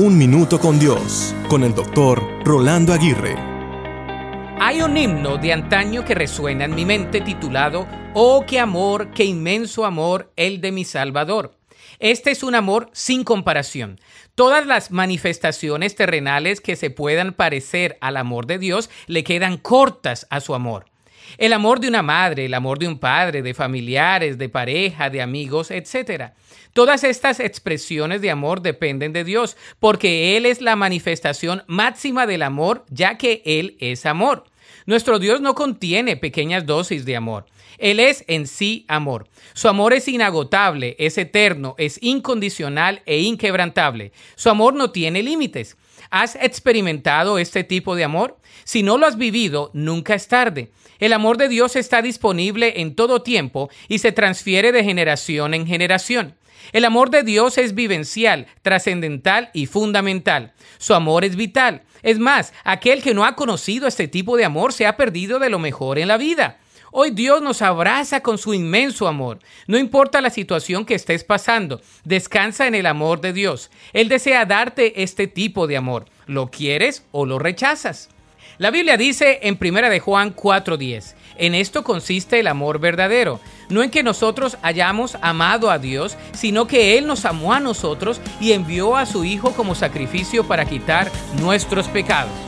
Un Minuto con Dios, con el doctor Rolando Aguirre. Hay un himno de antaño que resuena en mi mente titulado Oh, qué amor, qué inmenso amor, el de mi Salvador. Este es un amor sin comparación. Todas las manifestaciones terrenales que se puedan parecer al amor de Dios le quedan cortas a su amor. El amor de una madre, el amor de un padre, de familiares, de pareja, de amigos, etc. Todas estas expresiones de amor dependen de Dios, porque Él es la manifestación máxima del amor, ya que Él es amor. Nuestro Dios no contiene pequeñas dosis de amor. Él es en sí amor. Su amor es inagotable, es eterno, es incondicional e inquebrantable. Su amor no tiene límites. ¿Has experimentado este tipo de amor? Si no lo has vivido, nunca es tarde. El amor de Dios está disponible en todo tiempo y se transfiere de generación en generación. El amor de Dios es vivencial, trascendental y fundamental. Su amor es vital. Es más, aquel que no ha conocido este tipo de amor se ha perdido de lo mejor en la vida. Hoy Dios nos abraza con su inmenso amor. No importa la situación que estés pasando, descansa en el amor de Dios. Él desea darte este tipo de amor. ¿Lo quieres o lo rechazas? La Biblia dice en 1 de Juan 4:10, en esto consiste el amor verdadero, no en que nosotros hayamos amado a Dios, sino que Él nos amó a nosotros y envió a su Hijo como sacrificio para quitar nuestros pecados.